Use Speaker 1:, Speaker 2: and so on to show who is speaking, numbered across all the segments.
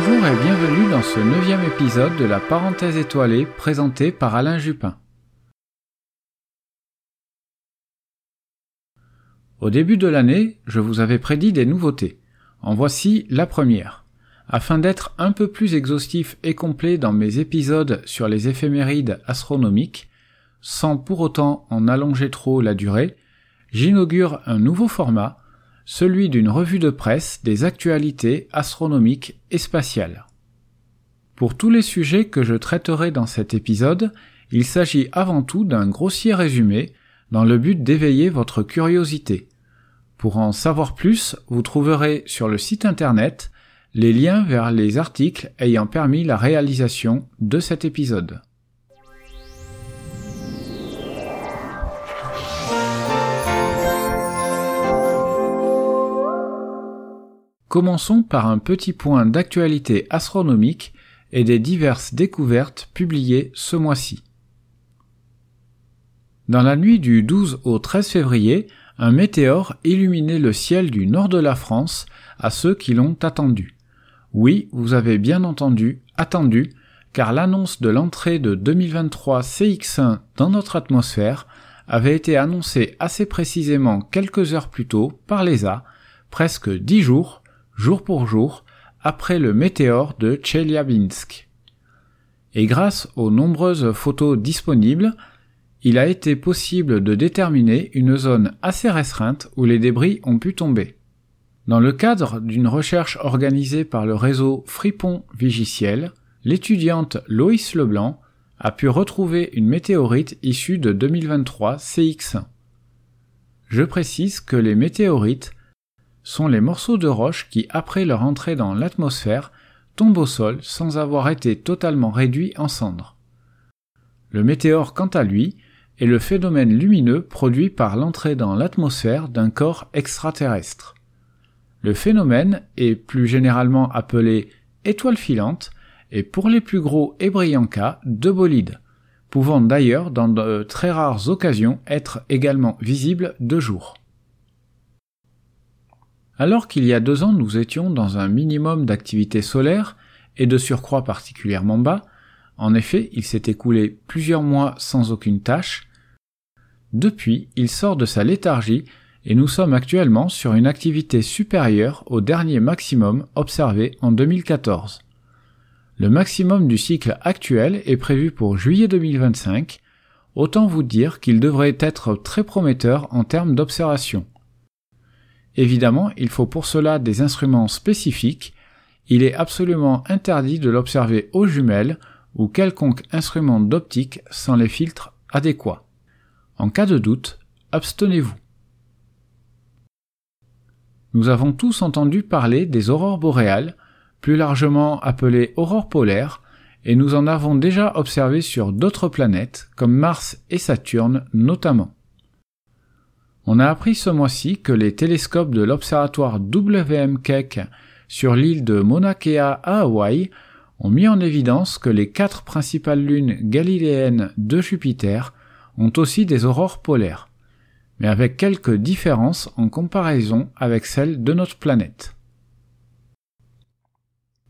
Speaker 1: Bonjour et bienvenue dans ce neuvième épisode de la parenthèse étoilée présentée par Alain Jupin. Au début de l'année, je vous avais prédit des nouveautés. En voici la première. Afin d'être un peu plus exhaustif et complet dans mes épisodes sur les éphémérides astronomiques, sans pour autant en allonger trop la durée, j'inaugure un nouveau format, celui d'une revue de presse des actualités astronomiques et spatiales. Pour tous les sujets que je traiterai dans cet épisode, il s'agit avant tout d'un grossier résumé dans le but d'éveiller votre curiosité. Pour en savoir plus, vous trouverez sur le site internet les liens vers les articles ayant permis la réalisation de cet épisode. Commençons par un petit point d'actualité astronomique et des diverses découvertes publiées ce mois-ci. Dans la nuit du 12 au 13 février, un météore illuminait le ciel du nord de la France à ceux qui l'ont attendu. Oui, vous avez bien entendu, attendu, car l'annonce de l'entrée de 2023 CX1 dans notre atmosphère avait été annoncée assez précisément quelques heures plus tôt par l'ESA, presque dix jours jour pour jour, après le météore de Chelyabinsk. Et grâce aux nombreuses photos disponibles, il a été possible de déterminer une zone assez restreinte où les débris ont pu tomber. Dans le cadre d'une recherche organisée par le réseau Fripon Vigiciel, l'étudiante Loïs Leblanc a pu retrouver une météorite issue de 2023 CX1. Je précise que les météorites sont les morceaux de roche qui, après leur entrée dans l'atmosphère, tombent au sol sans avoir été totalement réduits en cendres. Le météore, quant à lui, est le phénomène lumineux produit par l'entrée dans l'atmosphère d'un corps extraterrestre. Le phénomène est plus généralement appelé étoile filante et pour les plus gros et brillants cas de bolide, pouvant d'ailleurs dans de très rares occasions être également visible de jour. Alors qu'il y a deux ans nous étions dans un minimum d'activité solaire, et de surcroît particulièrement bas, en effet il s'est écoulé plusieurs mois sans aucune tâche, depuis il sort de sa léthargie et nous sommes actuellement sur une activité supérieure au dernier maximum observé en 2014. Le maximum du cycle actuel est prévu pour juillet 2025, autant vous dire qu'il devrait être très prometteur en termes d'observation. Évidemment, il faut pour cela des instruments spécifiques. Il est absolument interdit de l'observer aux jumelles ou quelconque instrument d'optique sans les filtres adéquats. En cas de doute, abstenez-vous. Nous avons tous entendu parler des aurores boréales, plus largement appelées aurores polaires, et nous en avons déjà observé sur d'autres planètes, comme Mars et Saturne notamment. On a appris ce mois-ci que les télescopes de l'observatoire WM Keck sur l'île de Mauna Kea à Hawaï ont mis en évidence que les quatre principales lunes galiléennes de Jupiter ont aussi des aurores polaires, mais avec quelques différences en comparaison avec celles de notre planète.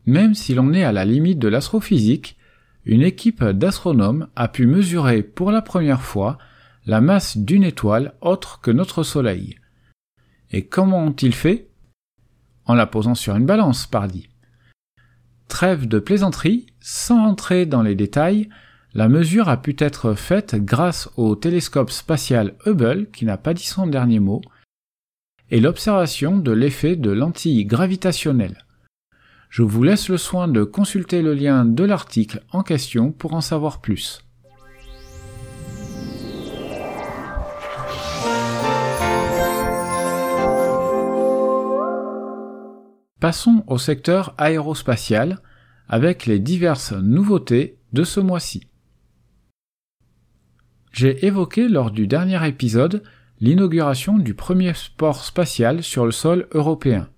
Speaker 1: Même si l'on est à la limite de l'astrophysique, une équipe d'astronomes a pu mesurer pour la première fois la masse d'une étoile autre que notre Soleil. Et comment ont-ils fait? En la posant sur une balance, pardi. Trêve de plaisanterie, sans entrer dans les détails, la mesure a pu être faite grâce au télescope spatial Hubble, qui n'a pas dit son dernier mot, et l'observation de l'effet de lentilles gravitationnelles. Je vous laisse le soin de consulter le lien de l'article en question pour en savoir plus. Passons au secteur aérospatial avec les diverses nouveautés de ce mois-ci. J'ai évoqué lors du dernier épisode l'inauguration du premier port spatial sur le sol européen.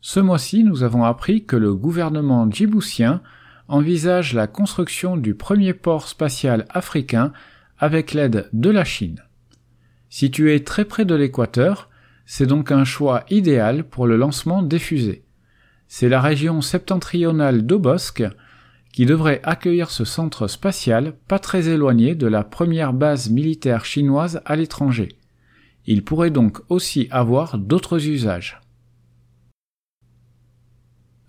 Speaker 1: Ce mois-ci, nous avons appris que le gouvernement djiboutien envisage la construction du premier port spatial africain avec l'aide de la Chine. Situé très près de l'équateur, c'est donc un choix idéal pour le lancement des fusées. c'est la région septentrionale d'Obosk qui devrait accueillir ce centre spatial pas très éloigné de la première base militaire chinoise à l'étranger. Il pourrait donc aussi avoir d'autres usages.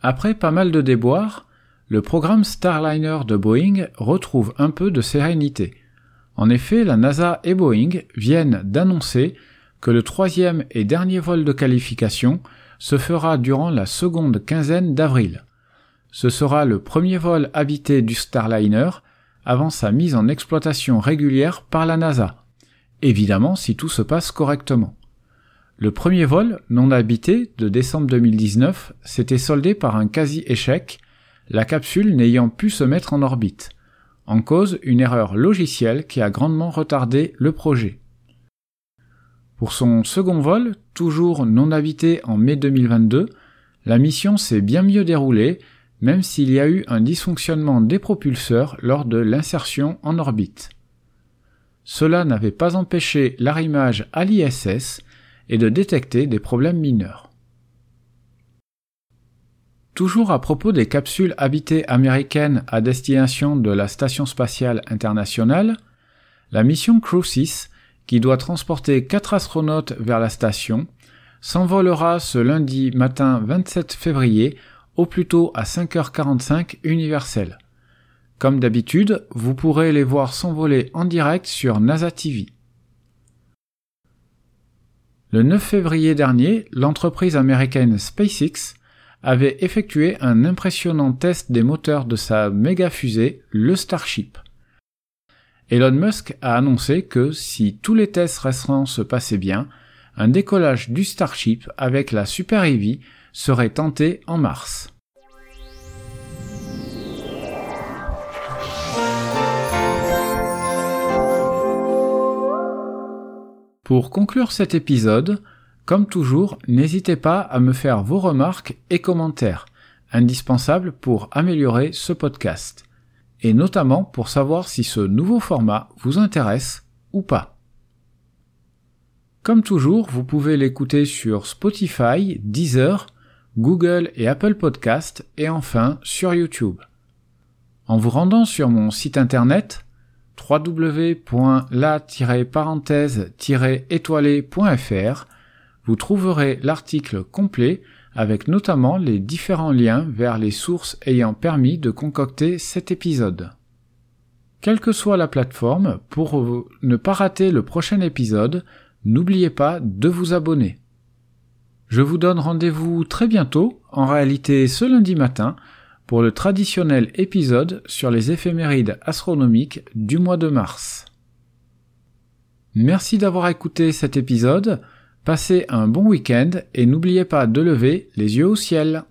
Speaker 1: Après pas mal de déboires, le programme Starliner de Boeing retrouve un peu de sérénité. En effet, la NASA et Boeing viennent d'annoncer que le troisième et dernier vol de qualification se fera durant la seconde quinzaine d'avril. Ce sera le premier vol habité du Starliner avant sa mise en exploitation régulière par la NASA. Évidemment si tout se passe correctement. Le premier vol non habité de décembre 2019 s'était soldé par un quasi-échec, la capsule n'ayant pu se mettre en orbite. En cause une erreur logicielle qui a grandement retardé le projet. Pour son second vol, toujours non habité en mai 2022, la mission s'est bien mieux déroulée, même s'il y a eu un dysfonctionnement des propulseurs lors de l'insertion en orbite. Cela n'avait pas empêché l'arrimage à l'ISS et de détecter des problèmes mineurs. Toujours à propos des capsules habitées américaines à destination de la Station spatiale internationale, la mission Crew 6 qui doit transporter quatre astronautes vers la station, s'envolera ce lundi matin 27 février au plus tôt à 5h45 universel. Comme d'habitude, vous pourrez les voir s'envoler en direct sur NASA TV. Le 9 février dernier, l'entreprise américaine SpaceX avait effectué un impressionnant test des moteurs de sa méga fusée, le Starship. Elon Musk a annoncé que si tous les tests restants se passaient bien, un décollage du Starship avec la Super Heavy serait tenté en mars. Pour conclure cet épisode, comme toujours, n'hésitez pas à me faire vos remarques et commentaires, indispensables pour améliorer ce podcast et notamment pour savoir si ce nouveau format vous intéresse ou pas. Comme toujours, vous pouvez l'écouter sur Spotify, Deezer, Google et Apple Podcast et enfin sur YouTube. En vous rendant sur mon site internet www.la-parenthèse-étoilé.fr, vous trouverez l'article complet avec notamment les différents liens vers les sources ayant permis de concocter cet épisode. Quelle que soit la plateforme, pour ne pas rater le prochain épisode, n'oubliez pas de vous abonner. Je vous donne rendez-vous très bientôt, en réalité ce lundi matin, pour le traditionnel épisode sur les éphémérides astronomiques du mois de mars. Merci d'avoir écouté cet épisode. Passez un bon week-end et n'oubliez pas de lever les yeux au ciel.